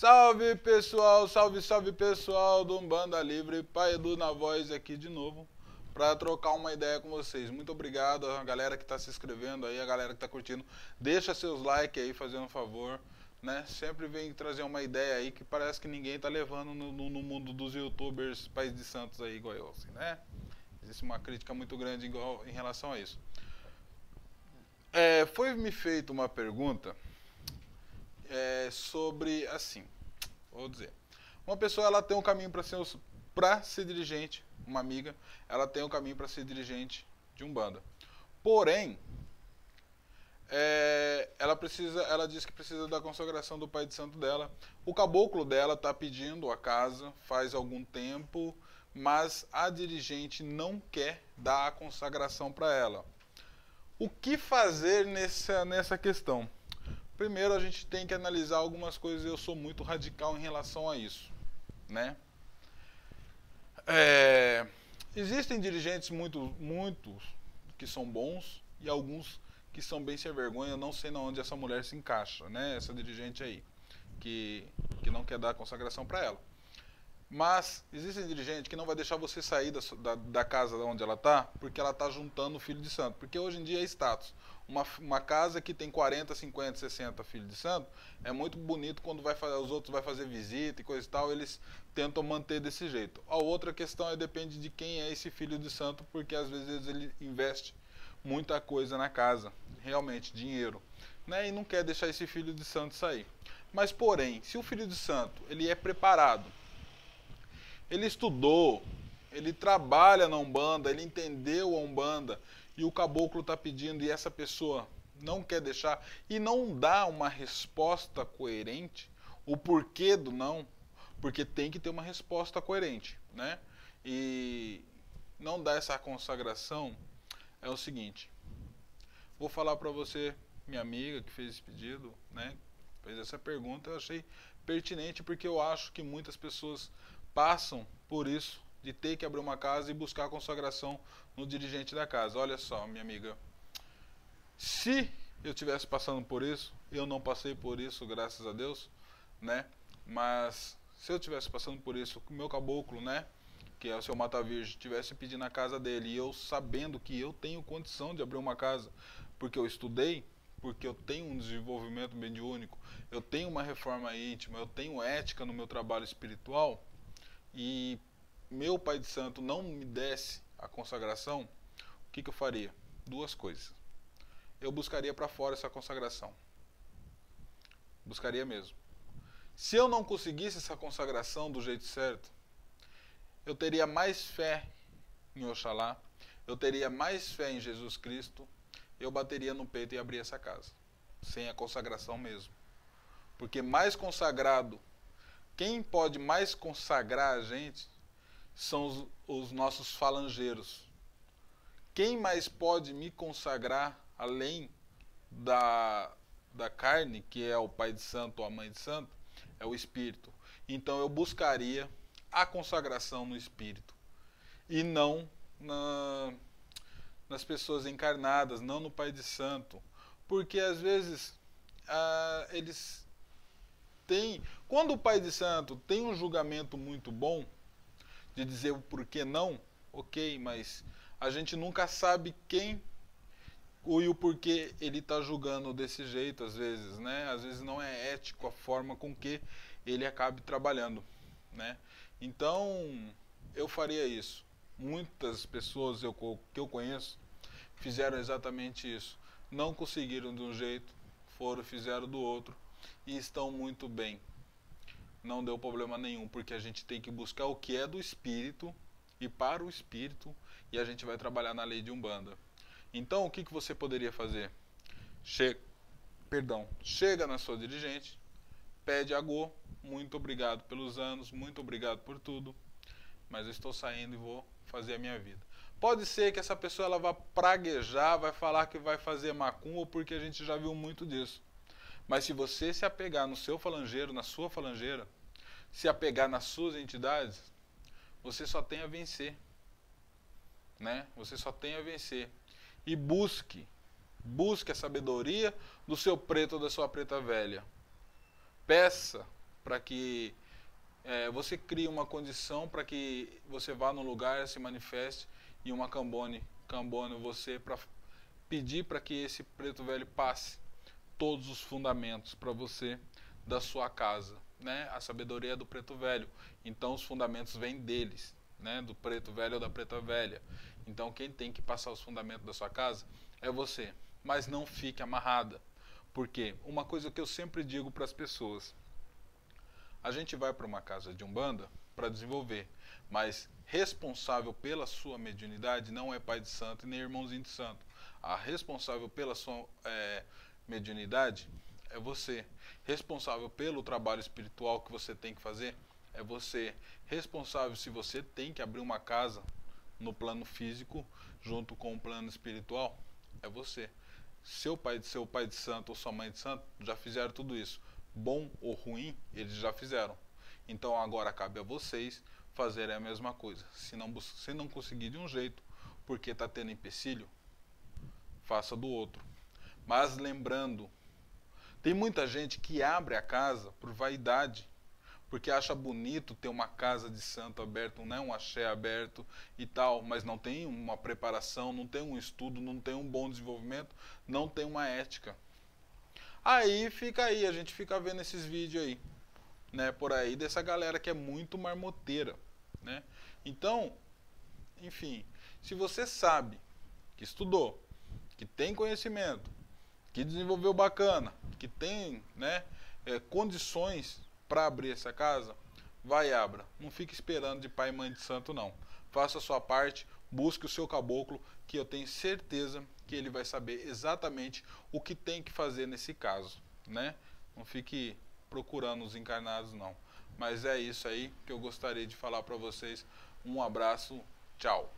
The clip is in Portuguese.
Salve pessoal, salve, salve pessoal do Umbanda Livre, Pai Edu na voz aqui de novo para trocar uma ideia com vocês. Muito obrigado a galera que está se inscrevendo aí, a galera que está curtindo. Deixa seus likes aí, fazendo um favor. Né? Sempre vem trazer uma ideia aí que parece que ninguém está levando no, no, no, mundo dos youtubers País de Santos aí, igual eu, assim, né? Existe uma crítica muito grande igual, em relação a isso. É, foi me feita uma pergunta sobre, assim, vou dizer, uma pessoa ela tem um caminho para ser, para ser dirigente, uma amiga, ela tem um caminho para ser dirigente de um banda. Porém, é, ela precisa, ela diz que precisa da consagração do pai de santo dela. O caboclo dela está pedindo a casa faz algum tempo, mas a dirigente não quer dar a consagração para ela. O que fazer nessa, nessa questão? Primeiro a gente tem que analisar algumas coisas, eu sou muito radical em relação a isso, né? É, existem dirigentes muito, muitos que são bons e alguns que são bem sem vergonha, não sei na onde essa mulher se encaixa, né? Essa dirigente aí, que, que não quer dar consagração para ela. Mas existem dirigentes que não vai deixar você sair da, da, da casa onde ela está, porque ela está juntando o filho de santo. Porque hoje em dia é status. Uma, uma casa que tem 40, 50, 60 filhos de santo é muito bonito quando vai fazer, os outros vai fazer visita e coisa e tal, eles tentam manter desse jeito. A outra questão é depende de quem é esse filho de santo, porque às vezes ele investe muita coisa na casa, realmente dinheiro, né? E não quer deixar esse filho de santo sair. Mas porém, se o filho de santo ele é preparado ele estudou, ele trabalha na Umbanda, ele entendeu a Umbanda e o caboclo está pedindo e essa pessoa não quer deixar e não dá uma resposta coerente, o porquê do não, porque tem que ter uma resposta coerente, né? E não dá essa consagração é o seguinte. Vou falar para você, minha amiga que fez esse pedido, né? Fez essa pergunta, eu achei pertinente porque eu acho que muitas pessoas passam por isso de ter que abrir uma casa e buscar a consagração no dirigente da casa. Olha só, minha amiga, se eu tivesse passando por isso, eu não passei por isso, graças a Deus, né? Mas se eu tivesse passando por isso, o meu caboclo, né, que é o seu Mata Virgem, tivesse pedindo a casa dele e eu sabendo que eu tenho condição de abrir uma casa, porque eu estudei, porque eu tenho um desenvolvimento mediúnico, eu tenho uma reforma íntima, eu tenho ética no meu trabalho espiritual, e meu pai de santo não me desse a consagração, o que, que eu faria? Duas coisas. Eu buscaria para fora essa consagração. Buscaria mesmo. Se eu não conseguisse essa consagração do jeito certo, eu teria mais fé em Oxalá, eu teria mais fé em Jesus Cristo, eu bateria no peito e abria essa casa. Sem a consagração mesmo. Porque mais consagrado quem pode mais consagrar a gente são os, os nossos falangeiros. Quem mais pode me consagrar além da, da carne, que é o pai de santo ou a mãe de santo, é o espírito. Então eu buscaria a consagração no espírito e não na, nas pessoas encarnadas, não no pai de santo, porque às vezes ah, eles tem, quando o pai de santo tem um julgamento muito bom de dizer o porquê não, ok, mas a gente nunca sabe quem e o porquê ele está julgando desse jeito, às vezes, né? Às vezes não é ético a forma com que ele acabe trabalhando, né? Então, eu faria isso. Muitas pessoas eu, que eu conheço fizeram exatamente isso. Não conseguiram de um jeito, foram, fizeram do outro e estão muito bem. Não deu problema nenhum, porque a gente tem que buscar o que é do espírito e para o espírito e a gente vai trabalhar na lei de Umbanda. Então, o que, que você poderia fazer? Che Perdão, chega na sua dirigente, pede a Go, muito obrigado pelos anos, muito obrigado por tudo, mas eu estou saindo e vou fazer a minha vida. Pode ser que essa pessoa ela vá praguejar, vai falar que vai fazer macumba, porque a gente já viu muito disso. Mas se você se apegar no seu falangeiro, na sua falangeira, se apegar nas suas entidades, você só tem a vencer. Né? Você só tem a vencer. E busque, busque a sabedoria do seu preto ou da sua preta velha. Peça para que é, você crie uma condição para que você vá no lugar, se manifeste e uma cambone, cambone você para pedir para que esse preto velho passe todos os fundamentos para você da sua casa, né? A sabedoria é do preto velho. Então os fundamentos vêm deles, né? Do preto velho ou da preta velha. Então quem tem que passar os fundamentos da sua casa é você. Mas não fique amarrada. Porque uma coisa que eu sempre digo para as pessoas, a gente vai para uma casa de umbanda para desenvolver, mas responsável pela sua mediunidade não é pai de santo nem irmãozinho de santo. A responsável pela sua é, mediunidade é você. Responsável pelo trabalho espiritual que você tem que fazer é você. Responsável se você tem que abrir uma casa no plano físico junto com o plano espiritual é você. Seu pai, seu pai de santo ou sua mãe de santo já fizeram tudo isso. Bom ou ruim, eles já fizeram. Então agora cabe a vocês fazerem a mesma coisa. Se não, se não conseguir de um jeito, porque está tendo empecilho, faça do outro. Mas lembrando, tem muita gente que abre a casa por vaidade, porque acha bonito ter uma casa de santo aberto, né, um axé aberto e tal, mas não tem uma preparação, não tem um estudo, não tem um bom desenvolvimento, não tem uma ética. Aí fica aí, a gente fica vendo esses vídeos aí, né, por aí dessa galera que é muito marmoteira, né? Então, enfim, se você sabe que estudou, que tem conhecimento, que desenvolveu bacana, que tem né, é, condições para abrir essa casa, vai e abra. Não fique esperando de pai e mãe de santo, não. Faça a sua parte, busque o seu caboclo, que eu tenho certeza que ele vai saber exatamente o que tem que fazer nesse caso. Né? Não fique procurando os encarnados, não. Mas é isso aí que eu gostaria de falar para vocês. Um abraço, tchau.